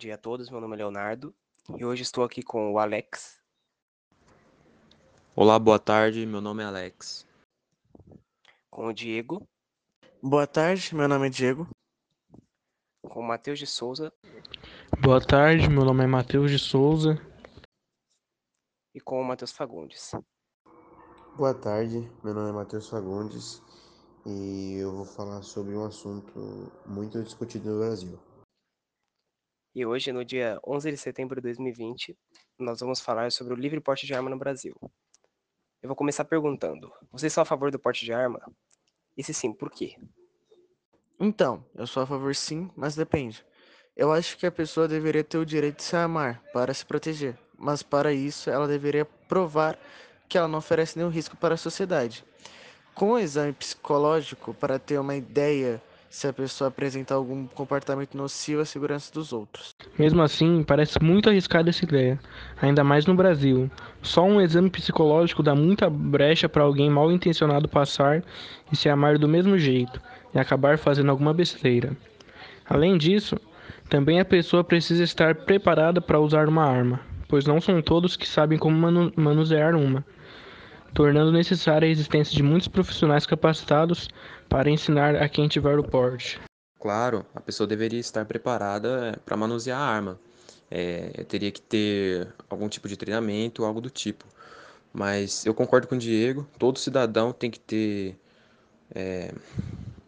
dia a todos, meu nome é Leonardo e hoje estou aqui com o Alex, Olá, boa tarde. Meu nome é Alex. com o Diego, Boa tarde, meu nome é Diego. com o Matheus de Souza Boa tarde, meu nome é Matheus de Souza. e com o Matheus Fagundes. Boa tarde, meu nome é Matheus Fagundes e eu vou falar sobre um assunto muito discutido no Brasil. E hoje, no dia 11 de setembro de 2020, nós vamos falar sobre o livre porte de arma no Brasil. Eu vou começar perguntando: vocês são a favor do porte de arma? E se sim, por quê? Então, eu sou a favor sim, mas depende. Eu acho que a pessoa deveria ter o direito de se armar para se proteger, mas para isso ela deveria provar que ela não oferece nenhum risco para a sociedade. Com o exame psicológico, para ter uma ideia se a pessoa apresenta algum comportamento nocivo à segurança dos outros. Mesmo assim, parece muito arriscada essa ideia, ainda mais no Brasil. Só um exame psicológico dá muita brecha para alguém mal intencionado passar e se amar do mesmo jeito e acabar fazendo alguma besteira. Além disso, também a pessoa precisa estar preparada para usar uma arma, pois não são todos que sabem como manu manusear uma, tornando necessária a existência de muitos profissionais capacitados para ensinar a quem tiver o porte. Claro, a pessoa deveria estar preparada para manusear a arma. É, teria que ter algum tipo de treinamento, algo do tipo. Mas eu concordo com o Diego, todo cidadão tem que ter é,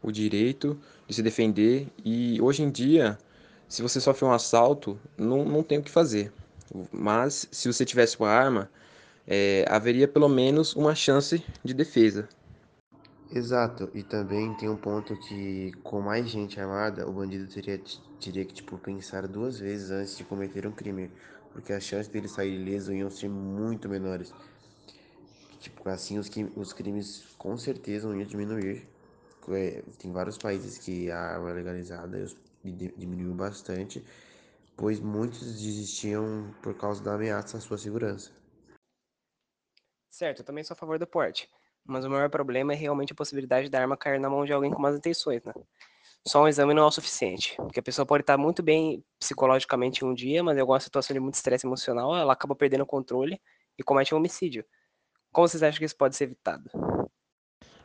o direito de se defender. E hoje em dia, se você sofre um assalto, não, não tem o que fazer. Mas se você tivesse uma arma, é, haveria pelo menos uma chance de defesa. Exato, e também tem um ponto que com mais gente armada, o bandido teria, teria que tipo, pensar duas vezes antes de cometer um crime, porque as chances dele sair ileso iam ser muito menores. Tipo, assim os, os crimes com certeza iam diminuir. É, tem vários países que a arma é legalizada diminuiu bastante, pois muitos desistiam por causa da ameaça à sua segurança. Certo, eu também sou a favor do porte. Mas o maior problema é realmente a possibilidade da arma cair na mão de alguém com más intenções, né? Só um exame não é o suficiente, porque a pessoa pode estar muito bem psicologicamente um dia, mas em alguma situação de muito estresse emocional, ela acaba perdendo o controle e comete um homicídio. Como vocês acham que isso pode ser evitado?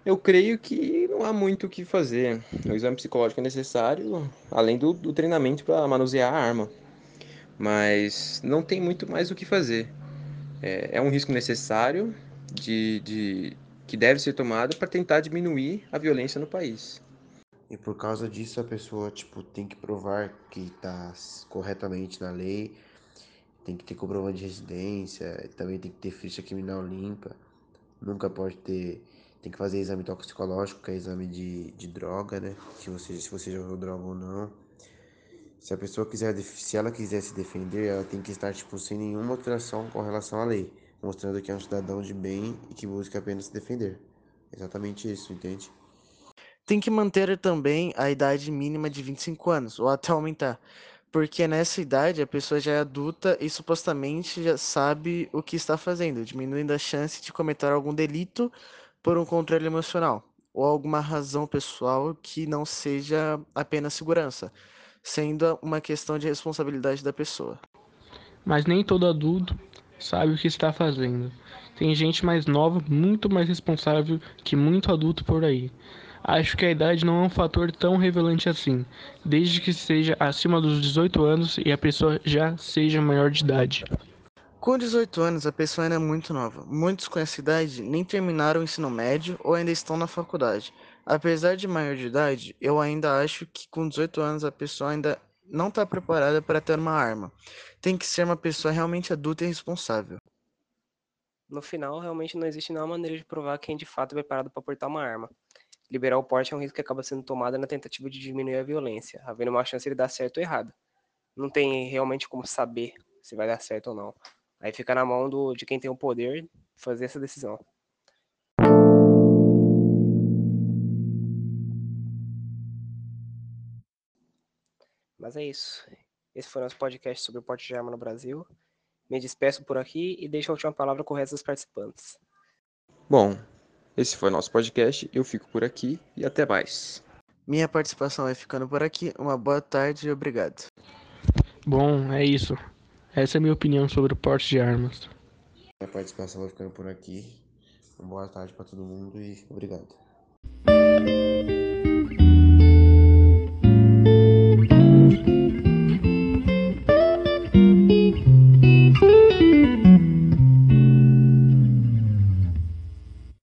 Eu creio que não há muito o que fazer. O exame psicológico é necessário, além do, do treinamento para manusear a arma. Mas não tem muito mais o que fazer. É, é um risco necessário de, de, que deve ser tomado para tentar diminuir a violência no país. E por causa disso a pessoa tipo tem que provar que está corretamente na lei, tem que ter comprovante de residência, também tem que ter ficha criminal limpa, nunca pode ter, tem que fazer exame toxicológico, que é exame de, de droga, né? Se você se você já usou droga ou não. Se a pessoa quiser, se ela quiser se defender, ela tem que estar tipo sem nenhuma alteração com relação à lei mostrando que é um cidadão de bem e que busca apenas se defender. Exatamente isso, entende? Tem que manter também a idade mínima de 25 anos, ou até aumentar. Porque nessa idade a pessoa já é adulta e supostamente já sabe o que está fazendo, diminuindo a chance de cometer algum delito por um controle emocional ou alguma razão pessoal que não seja apenas segurança, sendo uma questão de responsabilidade da pessoa. Mas nem todo adulto sabe o que está fazendo. Tem gente mais nova, muito mais responsável que muito adulto por aí. Acho que a idade não é um fator tão revelante assim, desde que seja acima dos 18 anos e a pessoa já seja maior de idade. Com 18 anos, a pessoa ainda é muito nova. Muitos com essa idade nem terminaram o ensino médio ou ainda estão na faculdade. Apesar de maior de idade, eu ainda acho que com 18 anos a pessoa ainda não está preparada para ter uma arma. Tem que ser uma pessoa realmente adulta e responsável. No final, realmente não existe nenhuma maneira de provar quem de fato é preparado para portar uma arma. Liberar o porte é um risco que acaba sendo tomado na tentativa de diminuir a violência, havendo uma chance de dar certo ou errado. Não tem realmente como saber se vai dar certo ou não. Aí fica na mão do, de quem tem o poder fazer essa decisão. Mas é isso. Esse foi o nosso podcast sobre o porte de arma no Brasil. Me despeço por aqui e deixo a última palavra com o resto dos participantes. Bom, esse foi o nosso podcast. Eu fico por aqui e até mais. Minha participação vai ficando por aqui. Uma boa tarde e obrigado. Bom, é isso. Essa é a minha opinião sobre o porte de armas. Minha participação vai ficando por aqui. Uma boa tarde para todo mundo e obrigado.